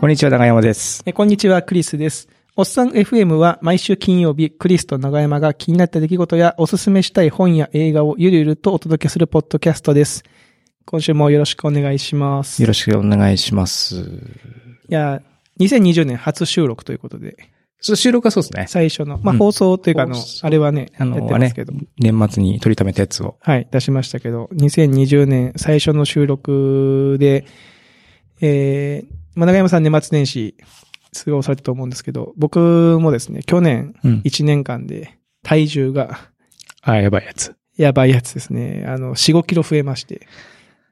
こんにちは、長山です。えこんにちは、クリスです。おっさん FM は毎週金曜日、クリスと長山が気になった出来事やおすすめしたい本や映画をゆるゆるとお届けするポッドキャストです。今週もよろしくお願いします。いよろしくお願いします。や、2020年初収録ということで、収録はそうですね。最初の、まあ、うん放送というかあの、放送あれはね、あのやってますけど、年末に取りためたやつを。はい、出しましたけど、2020年最初の収録で、えー、まあ、長山さん年末年始、過ごされたと思うんですけど、僕もですね、去年うん。1年間で体重があ、やばいやつ。やばいやつですね。あの、4、5キロ増えまして。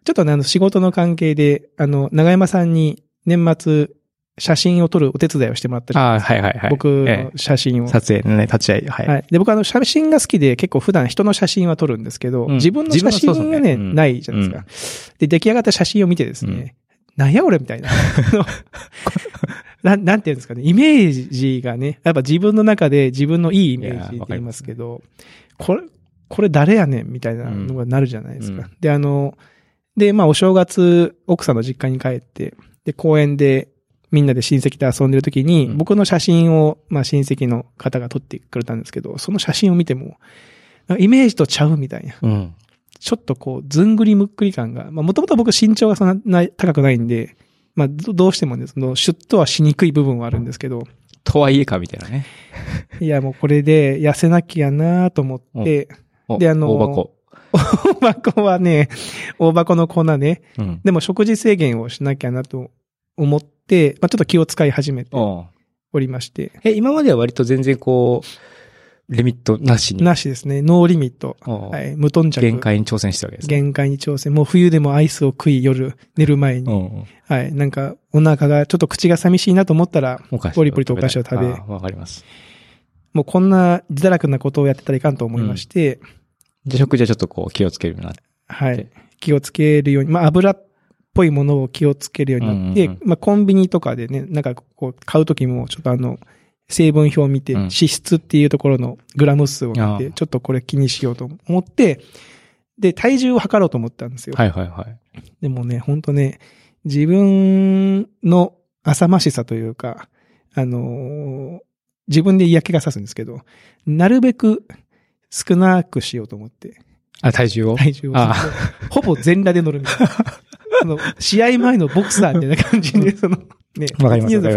ちょっとね、あの、仕事の関係で、あの、長山さんに年末、写真を撮るお手伝いをしてもらったり、あはいはいはい。僕えの写真えを。撮影のね、立ち会い。はい。はい。で、僕あの、写真が好きで結構普段人の写真は撮るんですけど、うん自分の写真がね、ねうんないじゃないですか。で、出来上がった写真を見てですね、なんや俺みたいな。なん、なんていうんですかね、イメージがね、やっぱ自分の中で自分のいいイメージって言いますけど、これ、これ誰やねんみたいなのがなるじゃないですか。うんで、あの、で、まあお正月、奥さんの実家に帰って、で、公園でみんなで親戚と遊んでる時に、うん僕の写真を、まあ親戚の方が撮ってくれたんですけど、その写真を見ても、イメージとちゃうみたいな。うん。ちょっとこう、ずんぐりむっくり感が、まあもともと僕身長がそんな高くないんで、まあどどうしてもね、そのシュッとはしにくい部分はあるんですけど、とはいえか、みたいなね。いやもうこれで痩せなきゃなと思って、おであの大箱。大箱はね、大箱の粉ね、うん。でも食事制限をしなきゃなと思って、まあちょっと気を使い始めておりまして、え、今までは割と全然こう、リミットなしに。なしですね、ノーリミット。はい、無頓着。限界に挑戦したわけですね。限界に挑戦。もう冬でもアイスを食い夜、寝る前に。うん。はい。なんか、お腹がちょっと口が寂しいなと思ったら、ポリポリとお菓子を食べあわかります。もうこんな自堕落なことをやってたらいかんと思いまして、じゃあ食事はちょっとこう気をつけるようになって。はい。気をつけるように、まあ油っぽいものを気をつけるようになって、うんうんまあコンビニとかでね、なんかこう買うときもちょっとあの、成分表を見て、うん脂質っていうところのグラム数を見て、ちょっとこれ気にしようと思って、で、体重を測ろうと思ったんですよ。はいはいはい。でもね、ほんとね、自分の浅ましさというか、あのー自分で嫌気がさすんですけど、なるべく少なくしようと思って、あ、体重を？体重をあ。ほぼ全裸で乗るみたいな。あの、試合前のボクサーみたいな感じで、その、ね、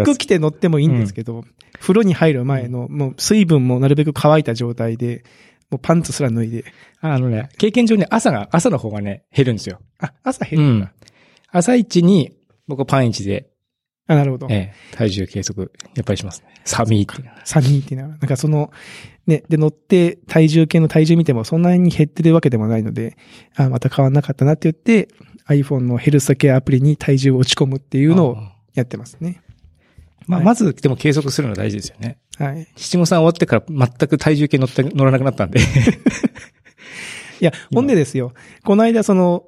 服着て乗ってもいいんですけど、風呂に入る前の、もう水分もなるべく乾いた状態で、もうパンツすら脱いで、あのね、経験上ね、朝が、朝の方がね、減るんですよ。あ、朝減るんだ。朝一に、僕パン一で、あ、なるほど。ええ、体重計測、やっぱりしますね。寒いっていうのは。サニーっていうのは、なんかその、ね、で乗って体重計の体重見てもそんなに減ってるわけでもないので、あ、また変わんなかったなって言って、iPhone のヘルスケアアプリに体重を打ち込むっていうのをあやってますね。まあ、はいまず、でも計測するの大事ですよね。はい。七五三終わってから全く体重計乗って、乗らなくなったんで。いや、ほんでですよ、この間その、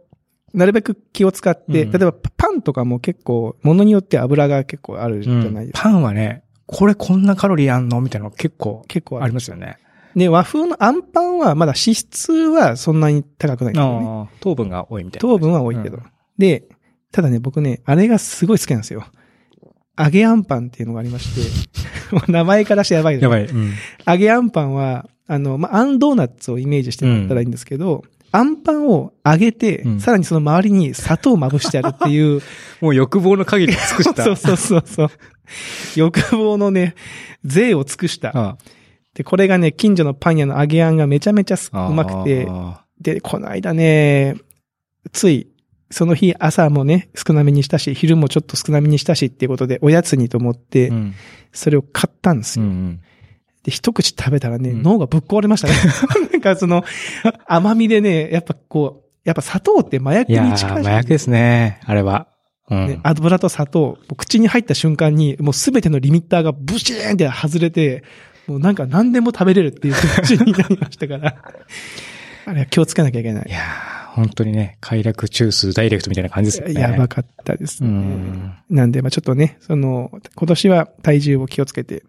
なるべく気を使って、うん例えばパンとかも結構、ものによって油が結構あるじゃないですか。パンはね、これこんなカロリーあんのみたいなの結構あ結構ある。りますよね。で、和風のアンパンはまだ脂質はそんなに高くないんですよね。ああ糖分が多いみたいな。糖分は多いけど。うんで、ただね、僕ね、あれがすごい好きなんですよ。揚げあんパンっていうのがありまして、もう名前からしてやばいですやばい。うん。揚げあんパンは、あの、まあ、あんドーナツをイメージしてもらったらいいんですけど、あんパンを揚げて、うんさらにその周りに砂糖をまぶしてあるっていう、もう欲望の限り尽くした。そうそうそうそう。欲望のね、税を尽くした。あで、これがね、近所のパン屋の揚げあんがめちゃめちゃうまくて、あで、この間ね、つい、その日朝もね、少なめにしたし、昼もちょっと少なめにしたしっていうことで、おやつにと思って。それを買ったんですよ。うん。で、一口食べたらね、うん脳がぶっ壊れましたね。なんかその、甘みでね、やっぱこう、やっぱ砂糖って麻薬に近い。麻薬ですね。あれは。うん。ね、油と砂糖、口に入った瞬間に、もうすべてのリミッターがブシーンって外れて、もうなんか何でも食べれるっていう感じになりましたから。あれは気をつけなきゃいけないい。やー、本当にね、快楽中枢ダイレクトみたいな感じですよね。やばかったですうね。ん。なんで、まあちょっとね、その、今年は体重を気をつけて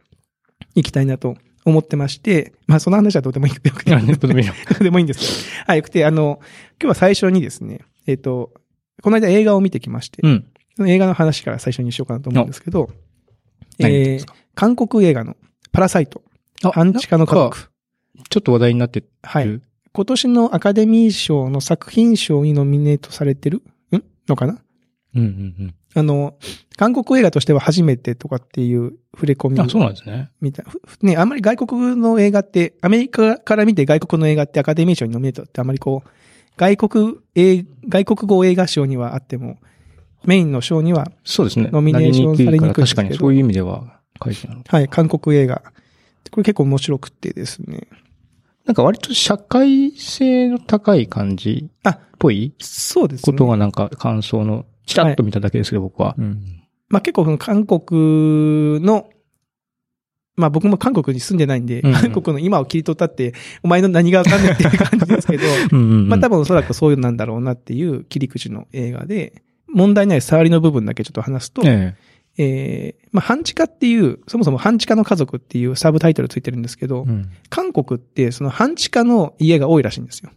いきたいなと思ってまして、まあその話はどうでもいい、どうでもいいよどうでもいいんですけど。はい、よくて、あの、今日は最初にですね、えっ、と、この間映画を見てきまして、うん。映画の話から最初にしようかなと思うんですけど、えー韓国映画のパラサイト、半地下の家族。ちょっと話題になってる。はい。今年のアカデミー賞の作品賞にノミネートされてる？ん？のかな？うんうんあの、韓国映画としては初めてとかっていう触れ込みうん。あ、そうなんですね。みたいふふね、あんまり外国の映画って、アメリカから見て外国の映画ってアカデミー賞にノミネートってあまりこう、外国映、外国語映画賞にはあっても、メインの賞には、そうですね。ノミネーションされにくい確かにそういう意味では。はい、韓国映画。これ結構面白くてですね。なんか割と社会性の高い感じあっぽいそうですね。ことがなんか感想の、ちらっと見ただけですけど、僕は。うん。まあ結構韓国の、まあ僕も韓国に住んでないんで、うん。韓国の今を切り取ったって、お前の何がわかんないっていう感じですけど、うんうんうん。まあ多分おそらくそういうのなんだろうなっていう切り口の映画で、問題ない触りの部分だけちょっと話すと、ええーまあ半地下っていう、そもそも半地下の家族っていうサブタイトルついてるんですけど、えうん韓国ってその半地下の家が多いらしいんですよ。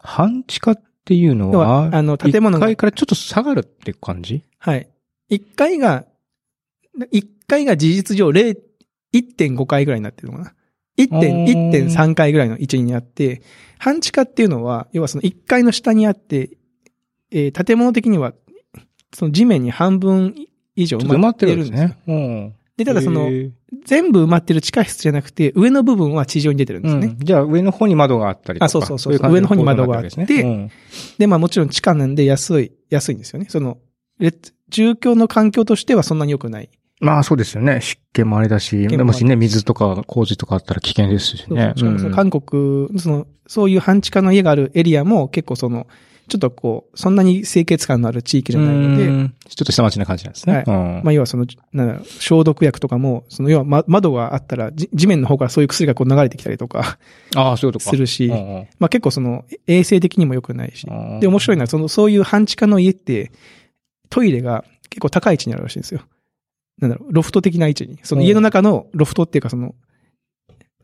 半地下っていうの要はは、あの建物が1階からちょっと下がるって感じ？はい。1階が、1階が事実上0 1.5階ぐらいになってるのかな。1. 点あー1.3階ぐらいの位置にあって、半地下っていうのは、要はその1階の下にあって、えー建物的には、その地面に半分以上埋まってるんですよ。ね。うん。で、ただその全部埋まってる地下室じゃなくて、上の部分は地上に出てるんですね。うん。じゃあ上の方に窓があったりとか。あそうそうそうい感じ上の方に窓があってですねで、まあもちろん地下なんで安い、安いんですよね。その、列住居の環境としてはそんなに良くない。うんまあそうですよね。湿気もあれだし、気もしね、水とか工事とかあったら危険ですしね。韓国、その、そういう半地下の家があるエリアも結構その、ちょっとこう、そんなに清潔感のある地域じゃないので、うんちょっと下町な感じなんですね。はいうんまあ要はその、なんだろう消毒薬とかも、その要は、ま、窓があったら、じ地面の方からそういう薬がこう流れてきたりとかああ、そういうことか。するし、まあ結構その、衛生的にも良くないし。うんで、面白いのは、その、そういう半地下の家って、トイレが結構高い位置にあるらしいんですよ。なんだろう、ロフト的な位置に。その家の中のロフトっていうかその、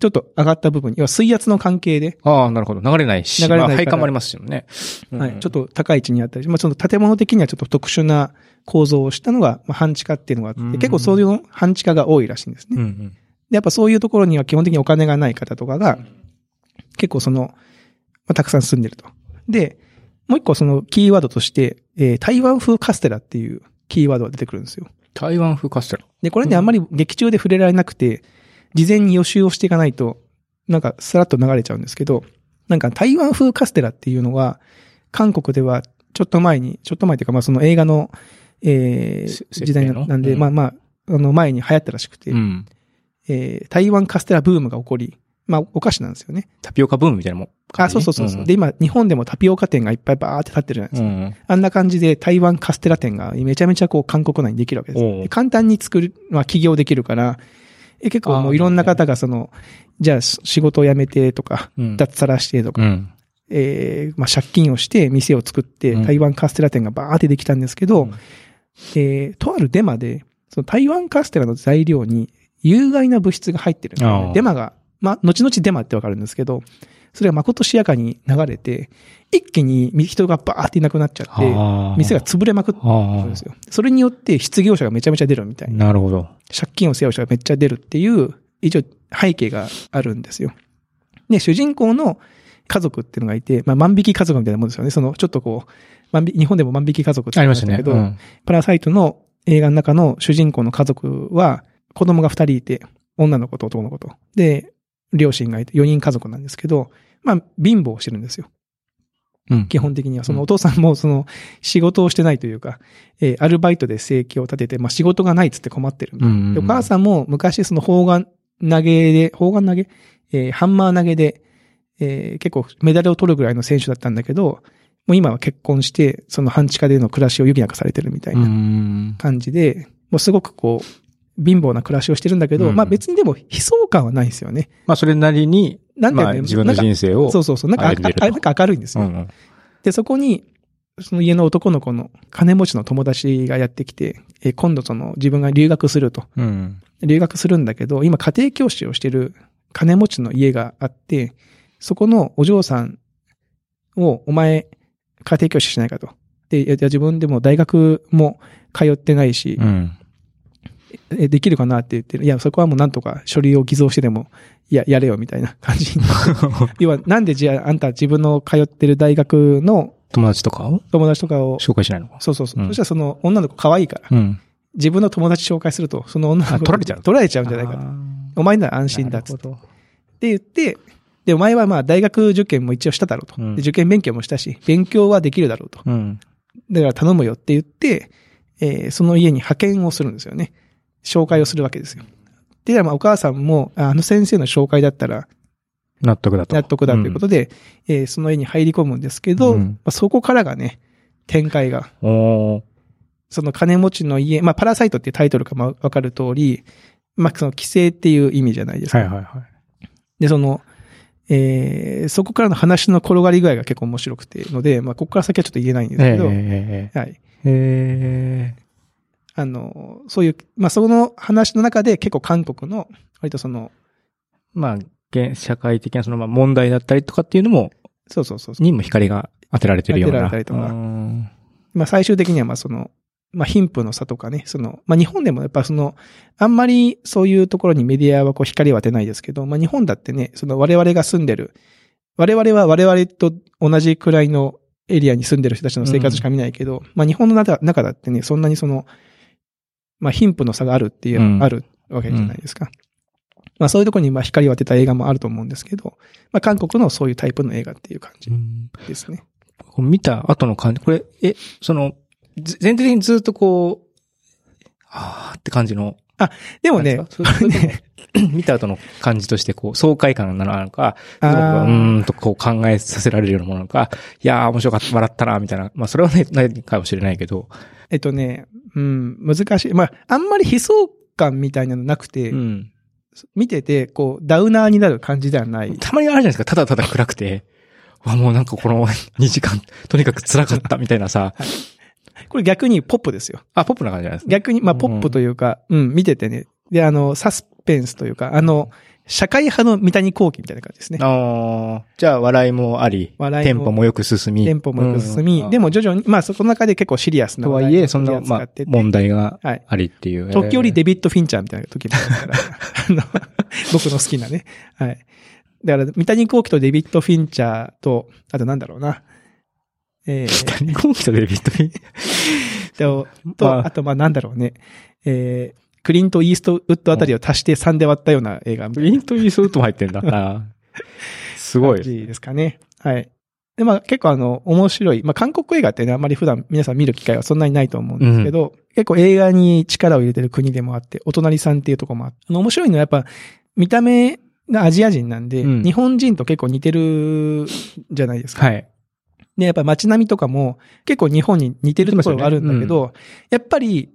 ちょっと上がった部分に、要は水圧の関係で、ああ、なるほど。流れないし。流れない配管もありますよね。はい、ちょっと、と高い位置にあったり、まあその建物的にはちょっと特殊な構造をしたのが、まあ半地下っていうのがあって、うん結構そういう半地下が多いらしいんですね。で、うんうん。やっぱそういうところには基本的にお金がない方とかが、結構その、まあ、たくさん住んでると。で、もう一個そのキーワードとして、えー台湾風カステラっていうキーワードが出てくるんですよ。台湾風カステラ。で、これね、あんまり劇中で触れられなくて、事前に予習をしていかないと、なんかさらっと流れちゃうんですけど、なんか台湾風カステラっていうのは、韓国ではちょっと前に、ちょっと前というか、まあその映画の、えせー、時代なんで、うんまあまあ、あの前に流行ったらしくて、うん。えー台湾カステラブームが起こり、まあお菓子なんですよね。タピオカブームみたいなもん。あ、そうそうそうそう、んで、今、日本でもタピオカ店がいっぱいバーって立ってるじゃないですか。うん。あんな感じで台湾カステラ店がめちゃめちゃこう韓国内にできるわけです。簡単に作る、まあ起業できるから、え結構もういろんな方がその、じゃあし仕事を辞めてとか、うん。脱サラしてとか、うん。えーまあ借金をして店を作ってうん。台湾カステラ店がバーってできたんですけど、うん。えーとあるデマで、その台湾カステラの材料に有害な物質が入ってるんですデマが、まあ、後々デマってわかるんですけど、それが誠しやかに流れて、一気に人がバーっていなくなっちゃって、店が潰れまくってるんですよ。それによって失業者がめちゃめちゃ出るみたいな。なるほど。借金を背負う人がめっちゃ出るっていう、一応背景があるんですよ。で、主人公の家族っていうのがいて、まあ万引き家族みたいなもんですよね。その、ちょっとこう、万引日本でも万引き家族ってありましたね。けど、うんパラサイトの映画の中の主人公の家族は、子供が二人いて、女の子と男の子と。で、両親がいて、四人家族なんですけど、まあ、貧乏してるんですよ。うん。基本的には。そのお父さんも、その、仕事をしてないというか、えーアルバイトで生計を立てて、まあ仕事がないっつって困ってるお母さんも昔その砲丸投げで、砲丸投げ？えーハンマー投げで、えー結構メダルを取るぐらいの選手だったんだけど、もう今は結婚して、その半地下での暮らしを余儀なくされてるみたいなうん。感じで、もうすごくこう、貧乏な暮らしをしてるんだけど、うんまあ別にでも悲壮感はないですよね。まあ、それなりに、まあ、なんていうの？自分の人生を。そうそうそう。なんかなんか明るいんですよ。うんうん。で、そこに、その家の男の子の金持ちの友達がやってきて、えー今度その自分が留学すると。うん。留学するんだけど、今家庭教師をしてる金持ちの家があって、そこのお嬢さんをお前家庭教師しないかと。で、いや自分でも大学も通ってないし、うん。えできるかなって言って、いや、そこはもうなんとか書類を偽造してでも、いや、やれよみたいな感じ。要は、なんでじゃあ、あんた自分の通ってる大学の友達とかを？友達とかを、紹介しないのか？そうそうそう。うんそしたらその女の子可愛いから、うん。自分の友達紹介すると、その女の子あ取られちゃう？取られちゃうんじゃないかと。お前なら安心だっつって。って言って、で、お前はまあ大学受験も一応しただろうと。うんで受験勉強もしたし、勉強はできるだろうと。うん。だから頼むよって言って、えーその家に派遣をするんですよね。紹介をするわけですよ。で、まあお母さんも、ああの先生の紹介だったら納得だと。納得だということで、えーその家に入り込むんですけど、うんまあ、そこからがね、展開が、その金持ちの家、まあパラサイトっていうタイトルかもわかる通り、まあその規制っていう意味じゃないですか。はいはいはい。で、その、えーそこからの話の転がり具合が結構面白くてので、まあここから先はちょっと言えないんですけど、えはい。ええあの、そういう、まあその話の中で結構韓国の、割とその、まあ、現社会的なそのまあ問題だったりとかっていうのも、そうそうそう。にも光が当てられてるような。当てられたりとかうんまあ最終的にはまあその、まあ貧富の差とかね、その、まあ日本でもやっぱその、あんまりそういうところにメディアはこう光を当てないですけど、まあ日本だってね、その我々が住んでる、我々は我々と同じくらいのエリアに住んでる人たちの生活しか見ないけど、まあ日本の中中だってね、そんなにその、まあ貧富の差があるっていう、うんあるわけじゃないですか。まあそういうところにまあ光を当てた映画もあると思うんですけど、まあ韓国のそういうタイプの映画っていう感じですね。こう見た後の感じ、これ、え、その、ず全体的にずっとこう、あーって感じの。でもねそれそれと？も 見た後の感じとして、こう、爽快感なのなのか、うーんとこう考えさせられるようなものなのか、いやー面白かった、笑ったな、みたいな。まあそれはね、ないかもしれないけど。えっとね、うん、難しい。まあ、あんまり悲壮感みたいなのなくて、うん。見てて、こう、ダウナーになる感じではない。たまにあるじゃないですか、ただただ暗くて、わ、もうなんかこの2時間、とにかく辛かったみたいなさ、これ逆にポップですよ。あ、ポップな感じじゃないですか。逆に、まあ、うんポップというか、うん、見ててね。で、あの、サスペンスというか、あの、社会派の三谷幸喜みたいな感じですね。ああ、じゃあ笑いもあり、笑いもテンポもよく進み。テンポもよく進み、うんでも徐々に、まあ、そこの中で結構シリアスなとはいえ、そんな、まあ問題がはい。ありっていう。時折で、デビッド・フィンチャーみたいな時もあるから、あの、僕の好きなね。はい。だから、三谷幸喜とデビッド・フィンチャーと、あとなんだろうな。えー、谷幸喜とデビッド・フィン。と、と、まああと、まあなんだろうね。えー、クリント・イーストウッドあたりを足して3で割ったような映画みたいなクリント・イーストウッドも入ってんだ。すごい。感じですかね。はい。で、まあ結構あの、面白い。まあ韓国映画ってね、あんまり普段皆さん見る機会はそんなにないと思うんですけど、結構映画に力を入れてる国でもあって、お隣さんっていうところもあって、あの面白いのはやっぱ、見た目がアジア人なんで、うん日本人と結構似てるじゃないですか。はい。で、やっぱ街並みとかも結構日本に似てるところがあるんだけど、やっぱり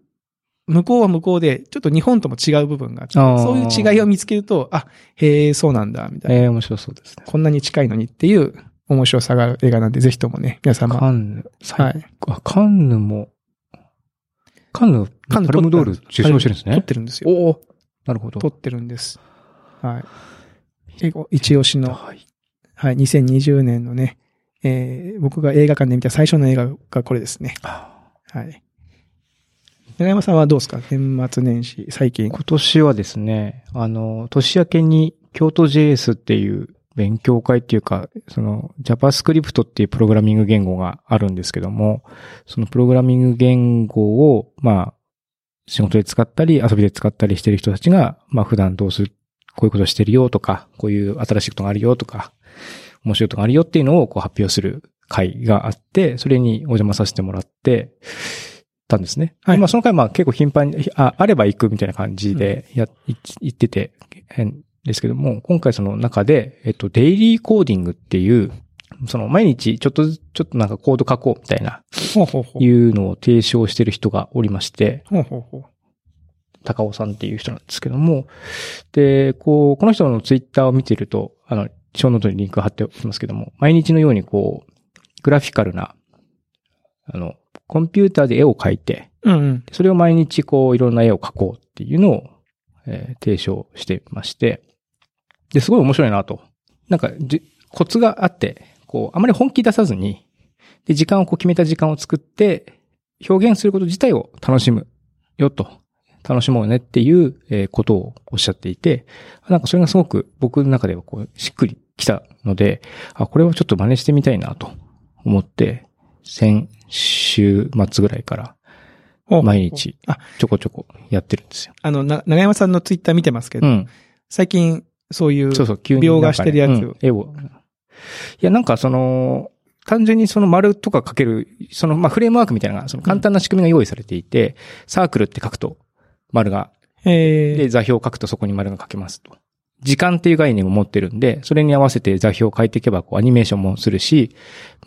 向こうは向こうでちょっと日本とも違う部分があって、そういう違いを見つけると、あ、へえ、そうなんだ、みたいな。ええ、面白そうですね。こんなに近いのにっていう面白さがある映画なんで、ぜひともね、皆様。カンヌ、ははいカンヌも、カンヌ、カンヌパルムドール受賞してるんです撮っね。てるんですよ。おおなるほど。撮ってるんです。はい。結構一押しの、はい。はい、2020年のね、えー、僕が映画館で見た最初の映画がこれですね。あはい。長山さんはどうですか？年末年始、最近。今年はですね、あの、年明けに京都 JS っていう勉強会っていうか、その JavaScript っていうプログラミング言語があるんですけども、そのプログラミング言語を、まあ、仕事で使ったり遊びで使ったりしてる人たちが、まあ普段どうする、こういうことしてるよとか、こういう新しいことがあるよとか、面白いことがあるよっていうのをこう発表する会があって、それにお邪魔させてもらって、たんですね。はいでまあその回まあ結構頻繁に、あ、あれば行くみたいな感じでや、い行ってて、変ですけども、今回その中で、えっと、 Daily Coding っていう、その毎日ちょっとずつ、ちょっとなんかコード書こうみたいな。いうのを提唱してる人がおりまして。高尾さんっていう人なんですけども、で、こう、この人のツイッターを見てると、あの、 show note にリンク貼っておきますけども、毎日のようにこう、グラフィカルな、あの、コンピューターで絵を描いて、うんうん。それを毎日こう、いろんな絵を描こうっていうのを、えー提唱してまして、で、すごい面白いなと。なんかじ、コツがあって、こう、あまり本気出さずに、で、時間をこう決めた時間を作って、表現すること自体を楽しむよと。楽しもうねっていうえーことをおっしゃっていて、なんかそれがすごく僕の中ではこう、しっくりきたので、あ、これはちょっと真似してみたいなと思って、先週末ぐらいからお毎日あ、ちょこちょこやってるんですよ。あの、な、長山さんのツイッター見てますけど、うん。最近、そういう、そうそう、急に描画してるやつをうん絵を。いや、なんかその、単純にその丸とか書ける、その、まあ、フレームワークみたいなその簡単な仕組みが用意されていて、サークルって書くと、丸が、えで、座標を書くとそこに丸が書けますと。時間っていう概念を持ってるんで、それに合わせて座標を変えていけば、こう、アニメーションもするし、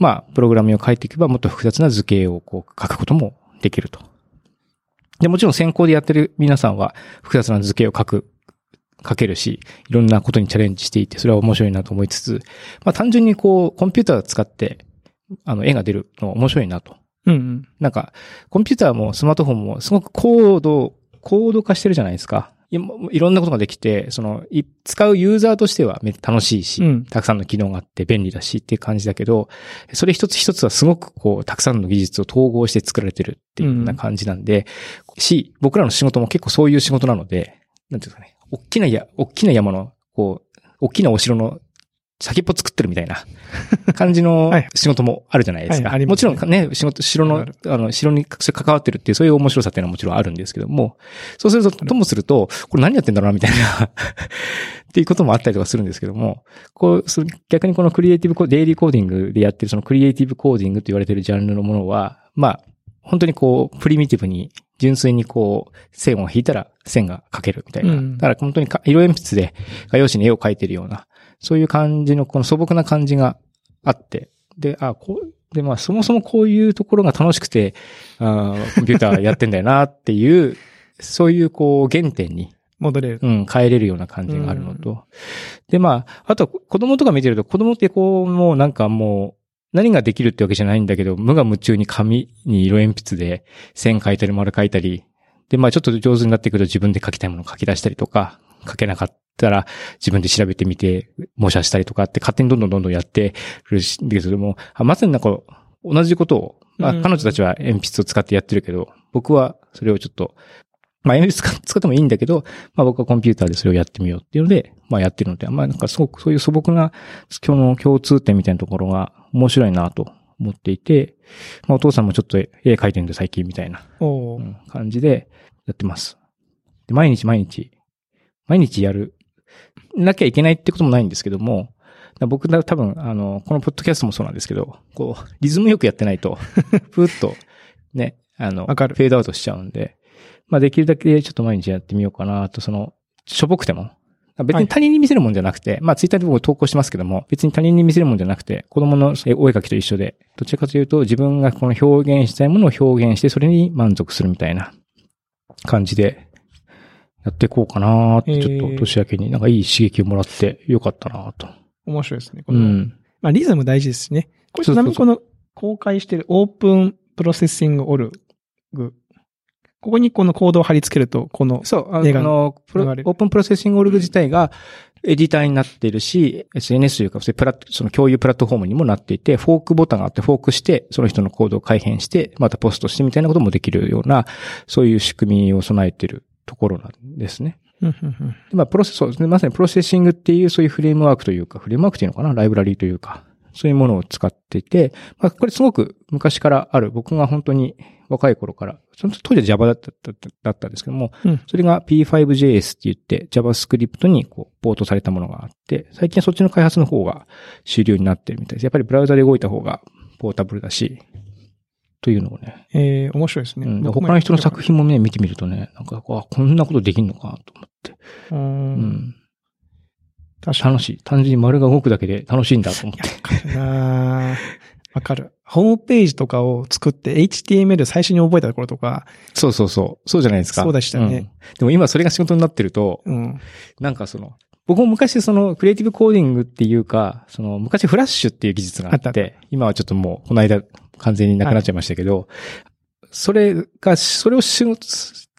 まあ、プログラムを変えていけば、もっと複雑な図形をこう、書くこともできると。で、もちろん先行でやってる皆さんは、複雑な図形を書く、書けるし、いろんなことにチャレンジしていて、それは面白いなと思いつつ、まあ単純にこう、コンピューターを使って、あの、絵が出るのは面白いなと。うんうん。なんか、コンピューターもスマートフォンもすごく高度、高度化してるじゃないですか。いろんなことができて、その、い使うユーザーとしてはめ楽しいし、うん。たくさんの機能があって便利だしっていう感じだけど、それ一つ一つはすごくこう、たくさんの技術を統合して作られてるっていうような感じなんで、し、僕らの仕事も結構そういう仕事なので、なんていうかね、大きなや、大きな山の、こう、大きなお城の先っぽ作ってるみたいな感じの はい仕事もあるじゃないですか。はいありますねもちろんね、仕事、城のあの、城に関わってるっていう、そういう面白さっていうのはもちろんあるんですけども、そうすると、ともすると、これ何やってんだろうな、みたいな、っていうこともあったりとかするんですけども、こう、逆にこのクリエイティブコ、デイリーコーディングでやってるそのクリエイティブコーディングと言われてるジャンルのものは、まあ、本当にこう、プリミティブに、純粋にこう、線を引いたら線が描けるみたいな。うんだから本当にか色鉛筆で画用紙に絵を描いてるような、そういう感じの、この素朴な感じがあって、で、あ、こう、で、まあ、そもそもこういうところが楽しくて、あーコンピューターやってんだよなっていう、そういうこう、原点に、戻れる。うん、変えれるような感じがあるのと。で、まあ、あとは子供とか見てると、子供ってこう、もうなんかもう、何ができるってわけじゃないんだけど、無我夢中に紙に色鉛筆で線書いたり丸書いたり、で、まあちょっと上手になってくると自分で書きたいものを書き出したりとか、書けなかったら自分で調べてみて模写したりとかって勝手にどんどんどんどんやってるし、だけども、あまさになんか同じことを、まあうん彼女たちは鉛筆を使ってやってるけど、僕はそれをちょっと、まあ鉛筆使使ってもいいんだけど、まあ僕はコンピューターでそれをやってみようっていうので、まあやってるので、まあなんかすごくそういう素朴な今日の共通点みたいなところが面白いなと思っていて、まあお父さんもちょっと絵描いてるんで最近みたいな感じでやってます。で、毎日毎日、毎日やる、なきゃいけないってこともないんですけども、僕だ多分、あの、このポッドキャストもそうなんですけど、こう、リズムよくやってないと、ふーっと、ね、あの、わかる。フェードアウトしちゃうんで、まあできるだけちょっと毎日やってみようかなと、その、しょぼくても、別に他人に見せるもんじゃなくて、まあツイッターで僕投稿してますけども、別に他人に見せるもんじゃなくて、子供の絵お絵描きと一緒で、どちらかというと自分がこの表現したいものを表現して、それに満足するみたいな感じで、やっていこうかなって、ちょっと年明けになんかいい刺激をもらってよかったなと。面白いですね。このうん。まあ、リズム大事ですしね。これちなみにこの公開してる OpenProcessing.org。ここにこのコードを貼り付けると、この、そう、あの、プロオープンプロセッシングオルグ自体がエディターになっているし、SNS というか、プラその共有プラットフォームにもなっていて、フォークボタンがあって、フォークして、その人のコードを改変して、またポストしてみたいなこともできるような、そういう仕組みを備えているところなんですね。まあ、プロセス、そうですね。まさにプロセッシングっていうそういうフレームワークというか、フレームワークっていうのかな？ライブラリーというか、そういうものを使っていて、まあ、これすごく昔からある、僕が本当に若い頃から、その当時は Java だっただっただったんですけども、うんそれが P5JS って言って JavaScript にこうポートされたものがあって、最近はそっちの開発の方が主流になってるみたいです。やっぱりブラウザで動いた方がポータブルだし、というのをね、えー、面白いですね。うん、他の人の作品もね、見てみるとね、なんか、あこんなことできんのかと思って。う。うんん。確かに。楽しい。単純に丸が動くだけで楽しいんだと思って。わかるなぁ わかる。ホームページとかを作って HTML 最初に覚えたところとか、そうそうそう。そうじゃないですか。そうでしたねうんでも今それが仕事になってると、うん。なんかその、僕も昔そのクリエイティブコーディングっていうか、その昔フラッシュっていう技術があって、今はちょっともうこの間完全になくなっちゃいましたけど、それが、それを仕事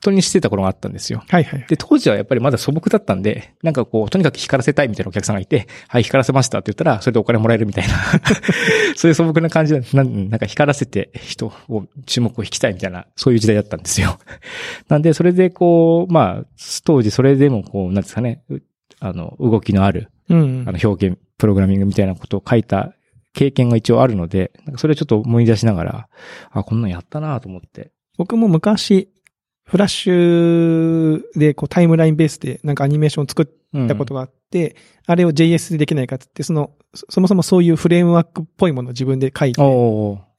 当にしてた頃があったんですよ。はいはい。で、当時はやっぱりまだ素朴だったんで、なんかこう、とにかく光らせたいみたいなお客さんがいて、はい、光らせましたって言ったら、それでお金もらえるみたいな、そういう素朴な感じで、なんなんか光らせて人を、注目を引きたいみたいな、そういう時代だったんですよ。なんで、それでこう、まあ、当時それでもこう、なんですかね、うあの、動きのある、うんあ。の、表現、プログラミングみたいなことを書いた経験が一応あるので、なんかそれをちょっと思い出しながら、あ、こんなんやったなと思って。僕も昔、フラッシュでこうタイムラインベースでなんかアニメーションを作うんったことがあって、あれを JS でできないかってって、その、そそもそもそういうフレームワークっぽいものを自分で書いて、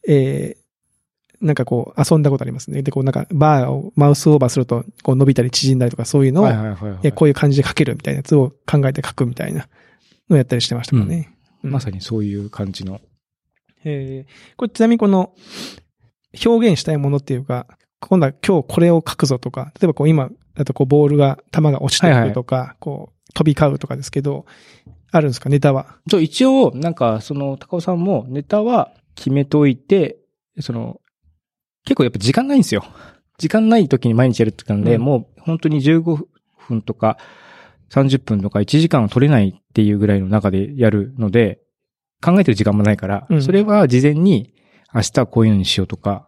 えー、なんかこう遊んだことありますね。で、こうなんかバーをマウスオーバーするとこう伸びたり縮んだりとかそういうのを、はいはいはいはいえこういう感じで書けるみたいなやつを考えて書くみたいなのをやったりしてましたからね。うんまさにそういう感じの。えーこれちなみにこの表現したいものっていうか、今度は今日これを書くぞとか、例えばこう今だとこうボールが、球が落ちてくるとか、こう飛び交うとかですけど、あるんですか？ネタは。そう、一応、なんか、その、高尾さんもネタは決めといて、その、結構やっぱ時間ないんですよ。時間ない時に毎日やるって感じで、うんもう本当に15分とか30分とか1時間は取れないっていうぐらいの中でやるので、考えてる時間もないから、うんそれは事前に明日はこういうのにしようとか。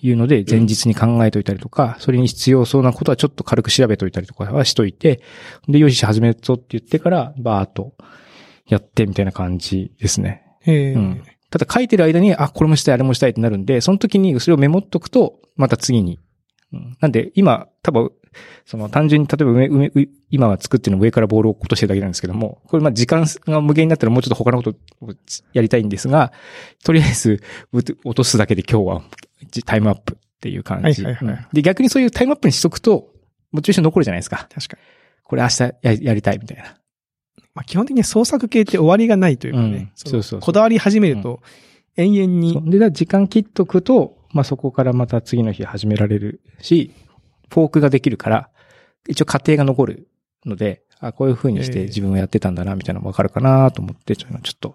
いうので、前日に考えといたりとか、それに必要そうなことはちょっと軽く調べといたりとかはしといて、で、よし、始めるぞって言ってから、バーっとやってみたいな感じですね。えーうんただ書いてる間に、あ、これもしたい、あれもしたいってなるんで、その時にそれをメモっとくと、また次に。うんなんで、今、多分、その単純に、例えば上、上、上今は作ってるの上からボールを落としてるだけなんですけども、これまあ時間が無限になったらもうちょっと他のことをやりたいんですが、とりあえず落とすだけで今日はじタイムアップっていう感じ。はいはいはいうんで、逆にそういうタイムアップにしとくと、モチベーション残るじゃないですか。確かに。これ明日ややりたいみたいな。まあ基本的に創作系って終わりがないというかね。うん。そうそうこだわり始めると、永遠に。で、だ時間切っとくと、まあ、そこからまた次の日始められるし、フォークができるから、一応過程が残るので、あ、こういう風にしええ。て自分はやってたんだな、みたいなのがわかるかなと思って、ちょっとちょっと、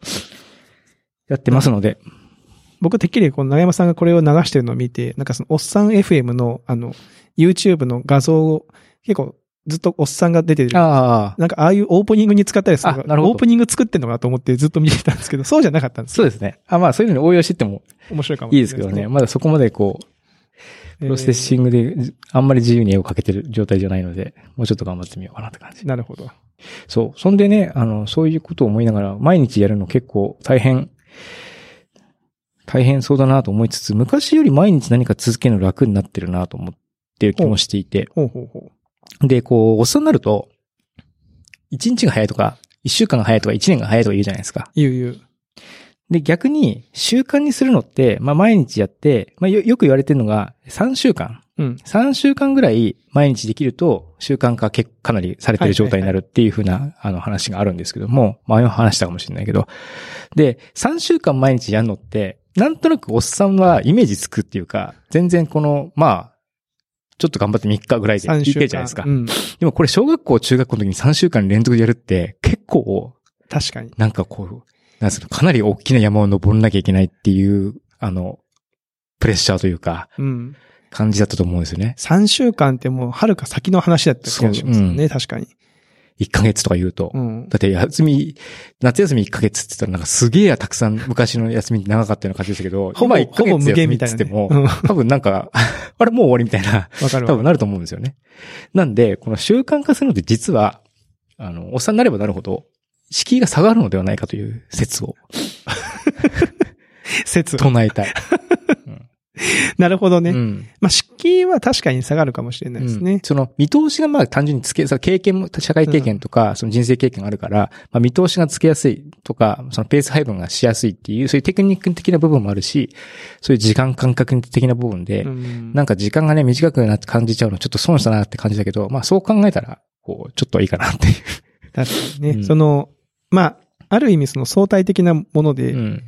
やってますので、僕てっきりこの長山さんがこれを流してるのを見て、なんかそのおっさん FM のあの、YouTube の画像を結構ずっとおっさんが出てる。ああ、なんかああいうオープニングに使ったりするのなるほどオープニング作ってんのかなと思ってずっと見てたんですけど、そうじゃなかったんですよ。そうですね。あ、まあ、そういうのに応用してっても面白いかもいいですけどね。まだそこまでこう、プロセッシングで、あんまり自由に絵を描けてる状態じゃないので、もうちょっと頑張ってみようかなって感じ。なるほど。そう。そんでね、あの、そういうことを思いながら、毎日やるの結構大変、大変そうだなと思いつつ、昔より毎日何か続けるの楽になってるなと思ってる気もしていて。ほうほうほう。で、こう、おっさんになると、1日が早いとか、1週間が早いとか、1年が早いとか言うじゃないですか。言う言う。で、逆に、習慣にするのって、まあ、毎日やって、まあ、よ、よく言われてるのが、3週間。うん。3週間ぐらい毎日できると習慣化けかなりされてる状態になるっていうふうな、あの話があるんですけども、前も話したかもしれないけど。で、3週間毎日やるのって、なんとなくおっさんはイメージつくっていうか、全然この、まあ、ちょっと頑張って3日ぐらいで3い週間。けるじゃないですか。うん。でもこれ小学校、中学校の時に3週間連続でやるって、結構、確かに。なんかこう、なんすか、かなり大きな山を登んなきゃいけないっていう、あの、プレッシャーというか、うん。感じだったと思うんですよね。3週間ってもう遥か先の話だった気がしますよね、確かに。1ヶ月とか言うと。うん。だって休み、夏休み1ヶ月って言ったらなんかすげえたくさん昔の休み長かったような感じでしたけど、ほぼ、今1ヶほぼ無限みたいな、ね。って言っても、うん。わ多分なんか、あれもう終わりみたいな。多分なると思うんですよね。なんで、この習慣化するのって実は、あの、おっさんになればなるほど、敷居が下がるのではないかという説を 説。唱えたい。なるほどね。うんまあ、敷居は確かに下がるかもしれないですねうん。その見通しがまあ単純につけ、その経験も、社会経験とか、その人生経験があるから、まあ見通しがつけやすいとか、そのペース配分がしやすいっていう、そういうテクニック的な部分もあるし、そういう時間感覚的な部分で、うんなんか時間がね、短くなって感じちゃうのちょっと損したなって感じだけど、まあそう考えたら、こう、ちょっといいかなっていう。確かにね。うんその、まあ、ある意味その相対的なもので、うん。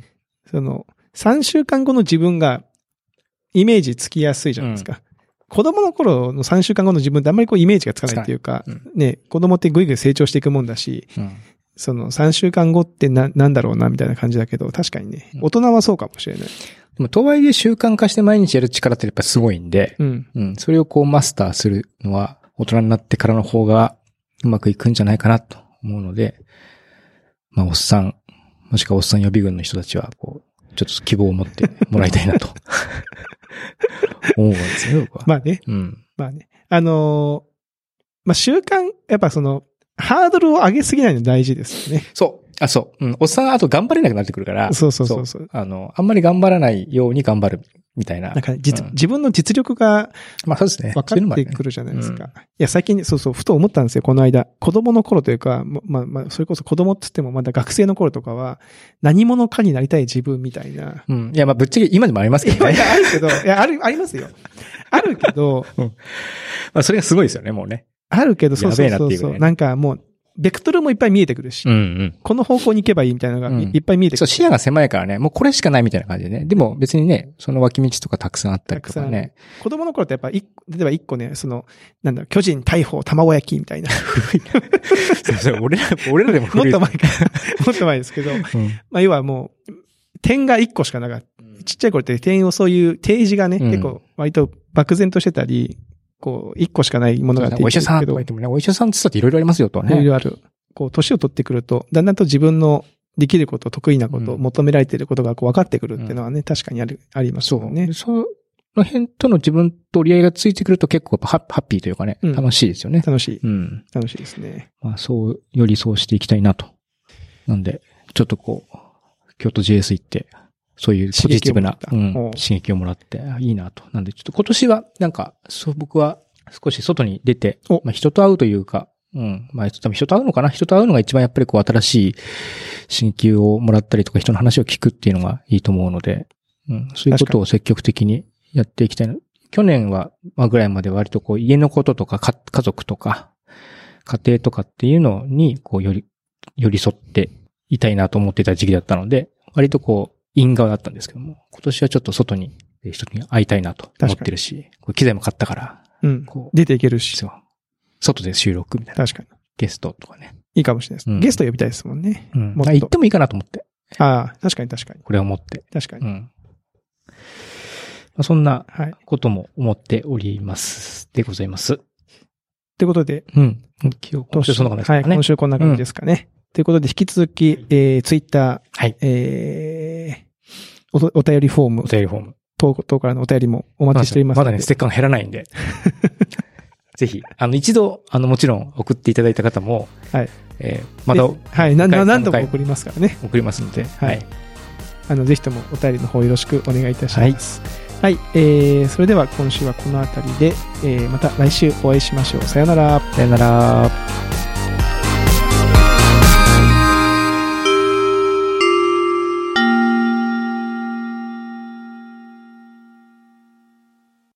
その、3週間後の自分がイメージつきやすいじゃないですか。子供の頃の3週間後の自分ってあんまりこうイメージがつかないっていうか、うんね、子供ってぐいぐい成長していくもんだし、うん。その3週間後ってな、なんだろうなみたいな感じだけど、確かにねう、ん大人はそうかもしれない。でも、とはいえ習慣化して毎日やる力ってやっぱすごいんで、うん。うん、それをこうマスターするのは、大人になってからの方がうまくいくんじゃないかなと思うので、まあ、おっさん、もしくはおっさん予備軍の人たちは、こう、ちょっと希望を持ってもらいたいなと。思うんですね、僕は。まあね。うん。まあね。あのーまあ習慣、やっぱその、ハードルを上げすぎないの大事ですよね。そう。あ、そう。うん。おっさんはあと頑張れなくなってくるから。そうそうそうそうあの、あんまり頑張らないように頑張るみたいな。なんか実、うん自分の実力がまあそうですね。分かってくるじゃないですか。うんいや、最近、そうそう、ふと思ったんですよ、この間。子供の頃というか、ま、まあ、まあ、それこそ子供って言ってもまだ学生の頃とかは、何者かになりたい自分みたいな。うん。いや、まあぶっちゃけ今でもありますけどね。いや、あるけど、いや、ある、ありますよ。あるけど、まあそれがすごいですよね、もうね。あるけど、そうそうそうそう。うねなんかもう、ベクトルもいっぱい見えてくるし、んうん。この方向に行けばいいみたいなのがい,、うんっぱい見えてくそう、る。視野が狭いからね、もうこれしかないみたいな感じでね。でも別にね、その脇道とかたくさんあったりとかね。子供の頃ってやっぱ例えば一個ね、その、なんだろう、巨人逮捕卵焼きみたいな。そうそう俺ら、俺らでも も。っと前か。もっと前ですけど、うんまあ要はもう、点が一個しかなかった。ちっちゃい頃って点をそういう提示がね、うん結構割と漠然としてたり、こう、一個しかないものがお医者さんとか言ってもね、お医者さんって言ったっていろいろありますよとはね。いろいろある。こう、年を取ってくると、だんだんと自分のできること、得意なこと、うん求められていることがこう分かってくるっていうのはね、確かにある、ありますそう。よねで。その辺との自分と折り合いがついてくると結構ハッピーというかね、うん楽しいですよね。楽しい。うん。楽しいですね。まあそう、よりそうしていきたいなと。なんで、ちょっとこう、京都 JS 行って、そういうポジティブな、刺激をもらったおううん刺激をもらって、あいいなと。なんで、ちょっと今年は、なんか、そう、僕は少し外に出てお、まあ人と会うというか、うん。まあ、多分人と会うのかな？人と会うのが一番やっぱりこう新しい刺激をもらったりとか人の話を聞くっていうのがいいと思うので、うん。そういうことを積極的にやっていきたいな。去年は、まあぐらいまで割とこう家のこととかか家族とか家庭とかっていうのにこうより、寄り添っていたいなと思っていた時期だったので、割とこう、因側だったんですけども、今年はちょっと外に、人に会いたいなと思ってるし、こう機材も買ったから、うんこ。う出ていけるし。そう外で収録みたいな。確かに。ゲストとかね。いいかもしれないです。うんゲスト呼びたいですもんね。うん。もっとまあ行ってもいいかなと思って。ああ、確かに確かに。これを思って。確かに。うん。まあ、そんなはい。ことも思っております。でございます。ということで、うん。今日、今週そんな感じですはい、かね。今週こんな感じですかね。ということで、引き続き、えー、ツイッター、はい。えー、おお便りフォームお、便りフォーム。等等からのお便りもお待ちしております。まだね、ステッカーが減らないんで。ぜひ、あの、一度、あの、もちろん送っていただいた方も、はい。えーまたではい、な、な、回何度も回送りますからね。送りますので、はいあの、ぜひともお便りの方よろしくお願いいたします。はい、えー、それでは今週はこの辺りで、えー、また来週お会いしましょう。さよなら。さよなら。